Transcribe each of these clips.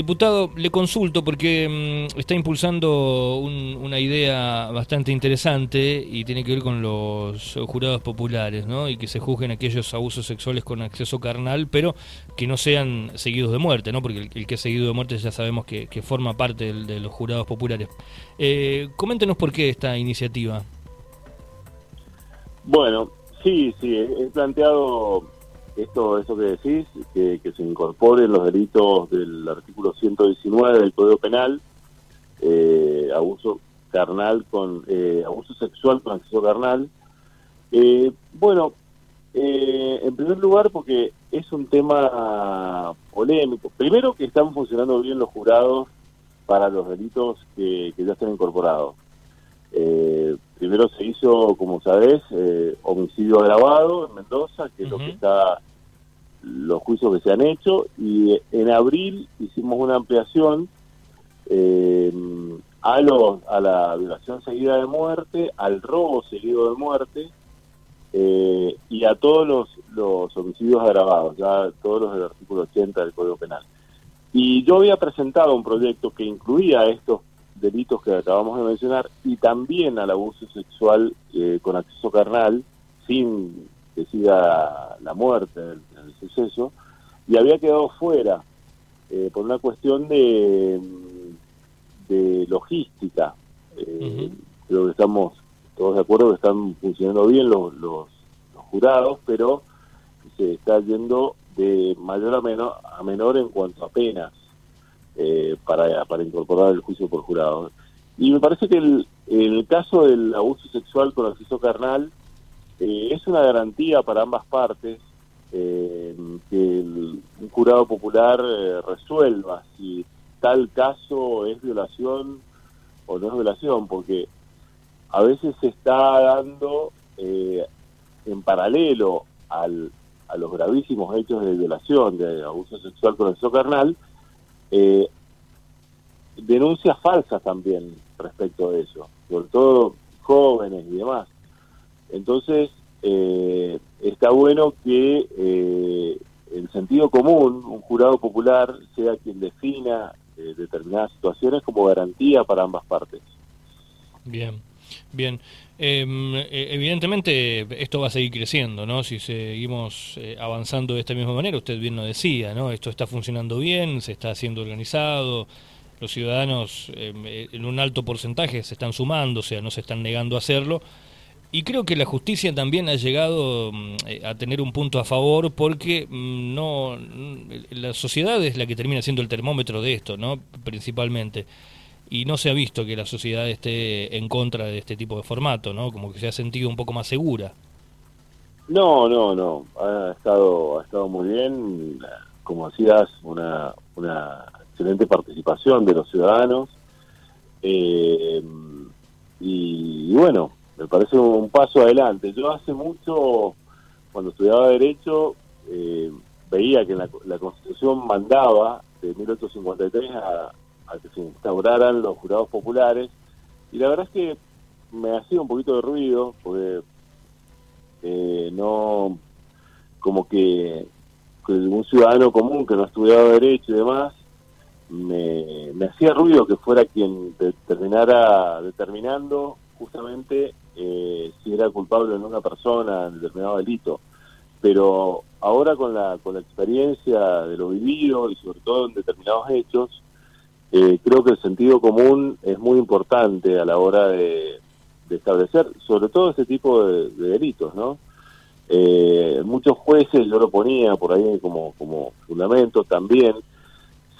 Diputado, le consulto porque mm, está impulsando una idea bastante interesante y tiene que ver con los jurados populares, ¿no? Y que se juzguen aquellos abusos sexuales con acceso carnal, pero que no sean seguidos de muerte, ¿no? Porque el, que es seguido de muerte ya sabemos que, forma parte de los jurados populares. Eh, coméntenos por qué esta iniciativa. Bueno, sí, sí, he planteado esto, eso que decís, que, se incorporen los delitos del artículo 119 del Código Penal, eh, abuso carnal con eh, abuso sexual con acceso carnal. Eh, bueno, en primer lugar porque es un tema polémico. Primero que están funcionando bien los jurados para los delitos que, ya están incorporados. primero se hizo, como sabés, homicidio agravado en Mendoza, que es lo que está los juicios que se han hecho y en abril hicimos una ampliación eh, a, los, a la violación seguida de muerte, al robo seguido de muerte eh, y a todos los, los homicidios agravados, ya todos los del artículo 80 del Código Penal. Y yo había presentado un proyecto que incluía estos delitos que acabamos de mencionar y también al abuso sexual eh, con acceso carnal sin siga la muerte el, suceso, y había quedado fuera eh, por una cuestión de, de logística. Eh, creo que estamos todos de acuerdo que están funcionando bien los, los, jurados, pero se está yendo de mayor a menor, a menor en cuanto a penas eh, para, para incorporar el juicio por jurado. Y me parece que el, el caso del abuso sexual con acceso carnal eh, es una garantía para ambas partes eh, que un jurado popular eh, resuelva si tal caso es violación o no es violación, porque a veces se está dando en paralelo al, a los gravísimos hechos de violación, de abuso sexual con el carnal, denuncias falsas también respecto de eso, sobre todo jóvenes y demás. Entonces, eh, está bueno que eh, el sentido común, un jurado popular, sea quien defina eh, determinadas situaciones como garantía para ambas partes. Bien, bien. Em, evidentemente esto va a seguir creciendo, ¿no? Si seguimos avanzando de esta misma manera, usted bien lo decía, ¿no? Esto está funcionando bien, se está haciendo organizado, los ciudadanos em, en un alto porcentaje se están sumando, o sea, no se están negando a hacerlo y creo que la justicia también ha llegado mm, eh, a tener un punto a favor porque mm, no mm, la sociedad es la que termina siendo el termómetro de esto, ¿no? Principalmente. Y no se ha visto que la sociedad esté en contra de este tipo de formato, ¿no? Como que se ha sentido un poco más segura. No, no, no. Ha estado, ha estado muy bien. Como decías, una, una excelente participación de los ciudadanos. Eh, y bueno, me parece un paso adelante. Yo hace mucho, cuando estudiaba Derecho, eh, veía que la, Constitución mandaba de 1853 a, que se instauraran los jurados populares, y la verdad es que me hacía un poquito de ruido, porque eh, no, como que, un ciudadano común que no estudiaba Derecho y demás, me, me hacía ruido que fuera quien terminara determinando justamente eh, si era culpable no una persona en determinado delito. Pero ahora con la, con la experiencia de lo vivido y sobre todo en determinados hechos, eh, creo que el sentido común es muy importante a la hora de, establecer, sobre todo este tipo de, delitos, ¿no? Eh, muchos jueces, yo lo ponía por ahí como, como fundamento también,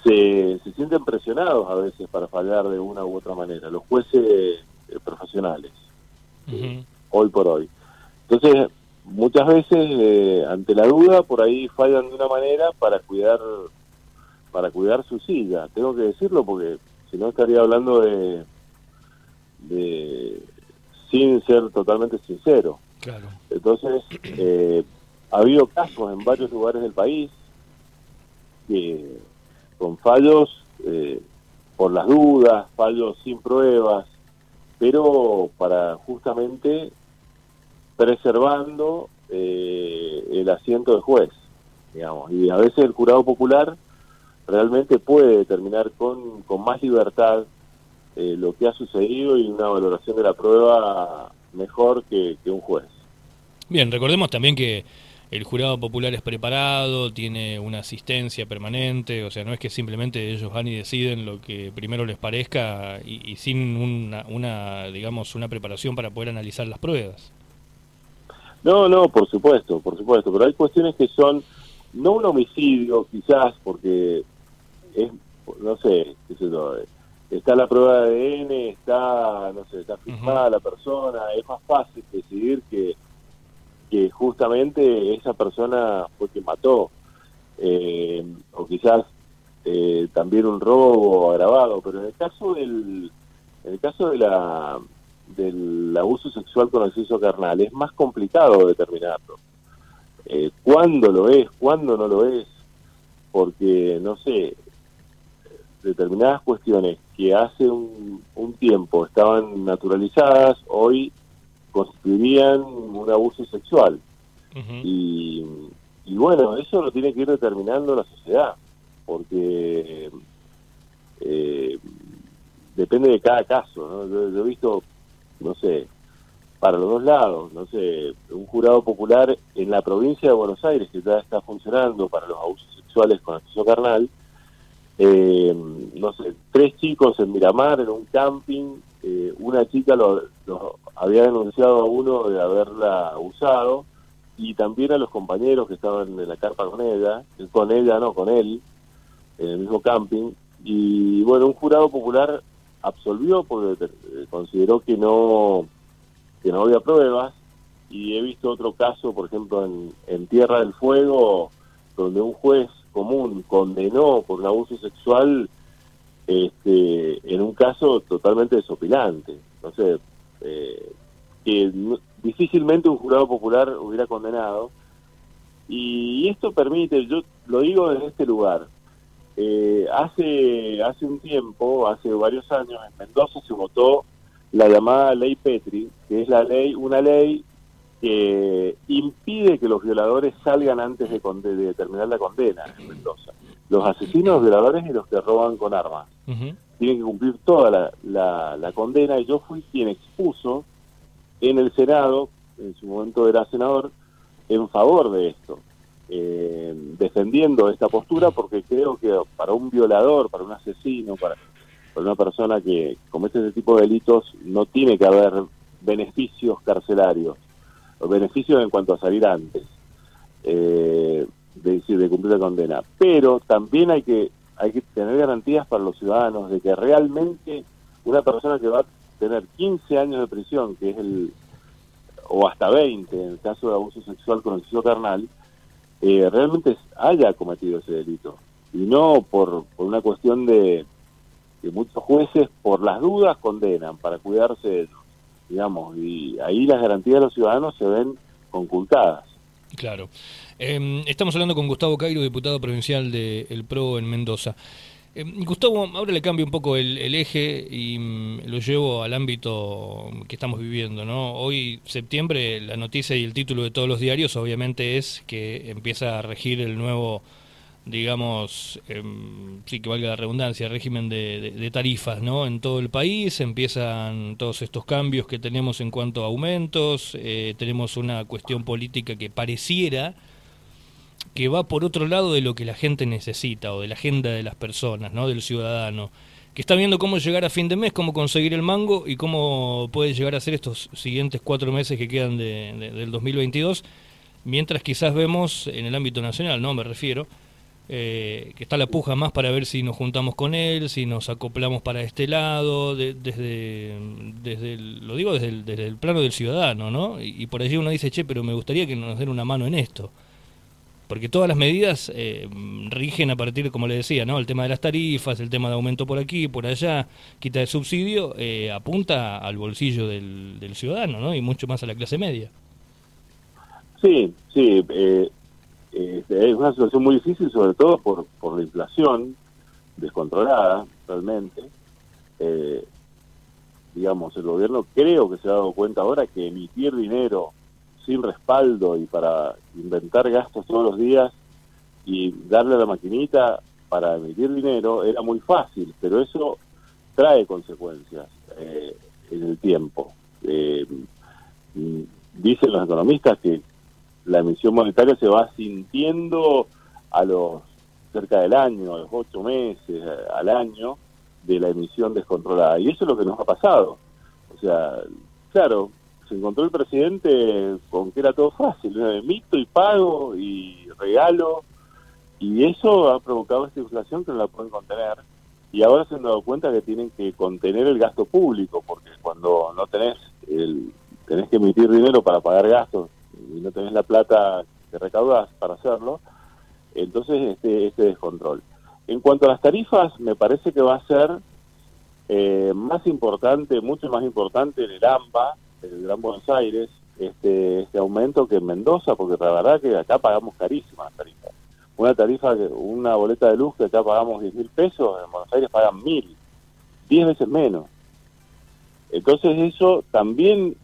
se, se sienten presionados a veces para fallar de una u otra manera, los jueces profesionales hoy por hoy. Entonces, muchas veces eh, ante la duda por ahí fallan de una manera para cuidar para cuidar su silla. Tengo que decirlo porque si no estaría hablando de, de sin ser totalmente sincero. Claro. Entonces, eh, ha habido casos en varios lugares del país que con fallos eh, por las dudas, fallos sin pruebas, pero para justamente preservando eh, el asiento del juez, digamos. Y a veces el jurado popular realmente puede determinar con, con más libertad eh, lo que ha sucedido y una valoración de la prueba mejor que, un juez. Bien, recordemos también que el jurado popular es preparado, tiene una asistencia permanente, o sea, no es que simplemente ellos van y deciden lo que primero les parezca y, sin una, una, digamos, una preparación para poder analizar las pruebas. No, no, por supuesto, por supuesto, pero hay cuestiones que son no un homicidio, quizás, porque es, no sé, qué sé yo, está la prueba de ADN, está, no sé, está firmada la persona, es más fácil decidir que, que justamente esa persona fue quien mató, eh, o quizás eh, también un robo agravado, pero en el caso del, en el caso de la del abuso sexual con acceso carnal es más complicado determinarlo. Eh, ¿Cuándo lo es? ¿Cuándo no lo es? Porque, no sé, determinadas cuestiones que hace un, tiempo estaban naturalizadas, hoy constituirían un abuso sexual. y, bueno, eso lo tiene que ir determinando la sociedad, porque eh, depende de cada caso. Yo, he visto, no sé, para los dos lados, no sé, un jurado popular en la provincia de Buenos Aires que ya está funcionando para los abusos sexuales con acceso carnal, eh, no sé, tres chicos en Miramar, en un camping, eh, una chica lo, había denunciado a uno de haberla usado y también a los compañeros que estaban en la carpa con ella, con ella no, con él, en el mismo camping, y bueno, un jurado popular absolvió porque consideró que no, que no había pruebas y he visto otro caso, por ejemplo, en, en Tierra del Fuego, donde un juez común condenó por un abuso sexual este, en un caso totalmente desopilante. No sé, eh, que difícilmente un jurado popular hubiera condenado. Y esto permite, yo lo digo desde este lugar, eh, hace, hace un tiempo, hace varios años, en Mendoza se votó la llamada ley Petri, que es la ley, una ley que impide que los violadores salgan antes de, de, terminar la condena en Mendoza. Los asesinos, violadores y los que roban con armas. Tienen que cumplir toda la, la, condena y yo fui quien expuso en el Senado, en su momento era senador, en favor de esto, eh, defendiendo esta postura porque creo que para un violador, para un asesino, para, para una persona que comete ese tipo de delitos, no tiene que haber beneficios carcelarios beneficios en cuanto a salir antes eh, de, de cumplir la condena. Pero también hay que, hay que tener garantías para los ciudadanos de que realmente una persona que va a tener 15 años de prisión, que es el, o hasta 20 en el caso de abuso sexual con el carnal, eh, realmente haya cometido ese delito. Y no por, por una cuestión de que muchos jueces, por las dudas, condenan para cuidarse de ellos digamos, y ahí las garantías de los ciudadanos se ven concultadas. Claro. Em, estamos hablando con Gustavo Cairo, diputado provincial del El PRO en Mendoza. Em, Gustavo, ahora le cambio un poco el, eje y mm, lo llevo al ámbito que estamos viviendo. ¿no? Hoy, septiembre, la noticia y el título de todos los diarios obviamente es que empieza a regir el nuevo digamos, em, sí que valga la redundancia, régimen de, tarifas ¿no? en todo el país, empiezan todos estos cambios que tenemos en cuanto a aumentos, eh, tenemos una cuestión política que pareciera que va por otro lado de lo que la gente necesita o de la agenda de las personas, ¿no? del ciudadano, que está viendo cómo llegar a fin de mes, cómo conseguir el mango y cómo puede llegar a ser estos siguientes cuatro meses que quedan de, del 2022, mientras quizás vemos en el ámbito nacional, no me refiero, eh, que está la puja más para ver si nos juntamos con él, si nos acoplamos para este lado, desde, desde lo digo desde el, desde el plano del ciudadano, ¿no? Y, por allí uno dice, che, pero me gustaría que nos den una mano en esto. Porque todas las medidas eh, rigen a partir, como le decía, ¿no? El tema de las tarifas, el tema de aumento por aquí, por allá, quita de subsidio, eh, apunta al bolsillo del, del ciudadano, ¿no? Y mucho más a la clase media. Sí, sí. Eh, es una situación muy difícil, sobre todo por, por la inflación descontrolada, realmente. Eh, digamos, el gobierno creo que se ha dado cuenta ahora que emitir dinero sin respaldo y para inventar gastos todos los días y darle a la maquinita para emitir dinero era muy fácil, pero eso trae consecuencias eh, en el tiempo. Eh, dicen los economistas que la emisión monetaria se va sintiendo a los cerca del año, a los ocho meses, al año de la emisión descontrolada. Y eso es lo que nos ha pasado. O sea, claro, se encontró el presidente con que era todo fácil, emito y pago y regalo, y eso ha provocado esta inflación que no la pueden contener. Y ahora se han dado cuenta que tienen que contener el gasto público, porque cuando no tenés, el, tenés que emitir dinero para pagar gastos y no tenés la plata que recaudas para hacerlo, entonces este, este descontrol. En cuanto a las tarifas, me parece que va a ser eh, más importante, mucho más importante en el AMBA, en el Gran Buenos Aires, este, este aumento que en Mendoza, porque la verdad que acá pagamos carísimas tarifas. Una tarifa, una boleta de luz que acá pagamos 10 mil pesos, en Buenos Aires pagan mil, 10 veces menos. Entonces eso también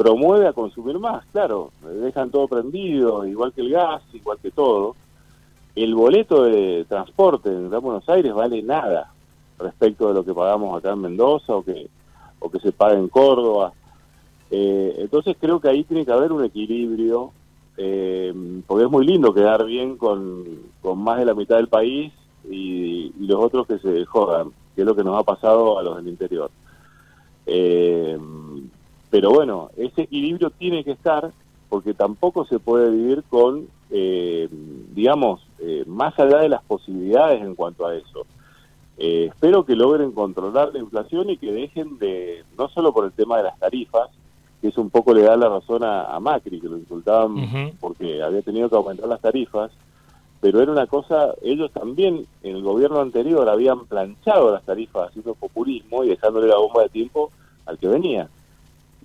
promueve a consumir más, claro, dejan todo prendido, igual que el gas, igual que todo. El boleto de transporte en Buenos Aires vale nada respecto de lo que pagamos acá en Mendoza o que, o que se paga en Córdoba. Eh, entonces creo que ahí tiene que haber un equilibrio, eh, porque es muy lindo quedar bien con, con más de la mitad del país y, y, los otros que se jodan, que es lo que nos ha pasado a los del interior. Eh, pero bueno, ese equilibrio tiene que estar porque tampoco se puede vivir con, eh, digamos, eh, más allá de las posibilidades en cuanto a eso. Eh, espero que logren controlar la inflación y que dejen de, no solo por el tema de las tarifas, que es un poco le da la razón a, Macri, que lo insultaban porque había tenido que aumentar las tarifas, pero era una cosa, ellos también en el gobierno anterior habían planchado las tarifas haciendo populismo y dejándole la bomba de tiempo al que venía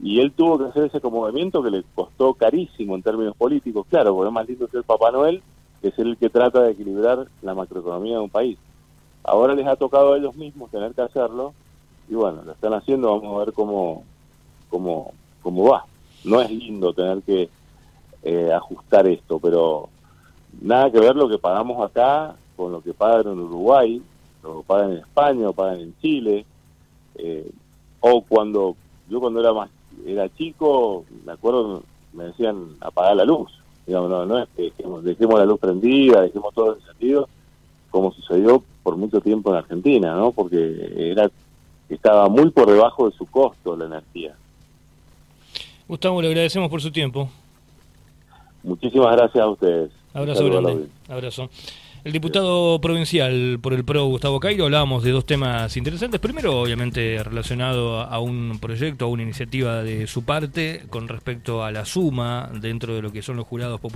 y él tuvo que hacer ese movimiento que le costó carísimo en términos políticos, claro, porque es más lindo ser Papá Noel que ser el que trata de equilibrar la macroeconomía de un país. Ahora les ha tocado a ellos mismos tener que hacerlo y bueno, lo están haciendo, vamos a ver cómo, cómo, cómo va. No es lindo tener que eh, ajustar esto, pero nada que ver lo que pagamos acá con lo que pagan en Uruguay, lo pagan en España o pagan en Chile, eh, o cuando yo cuando era más era chico, me acuerdo, me decían apagar la luz. Digamos, no, no es que dejemos, la luz prendida, dejemos todo encendido, como sucedió por mucho tiempo en Argentina, ¿no? Porque era estaba muy por debajo de su costo la energía. Gustavo, le agradecemos por su tiempo. Muchísimas gracias a ustedes. Abrazo grande. Abrazo. El diputado provincial por el PRO, Gustavo Cairo, hablábamos de dos temas interesantes. Primero, obviamente, relacionado a un proyecto, a una iniciativa de su parte con respecto a la suma dentro de lo que son los jurados populares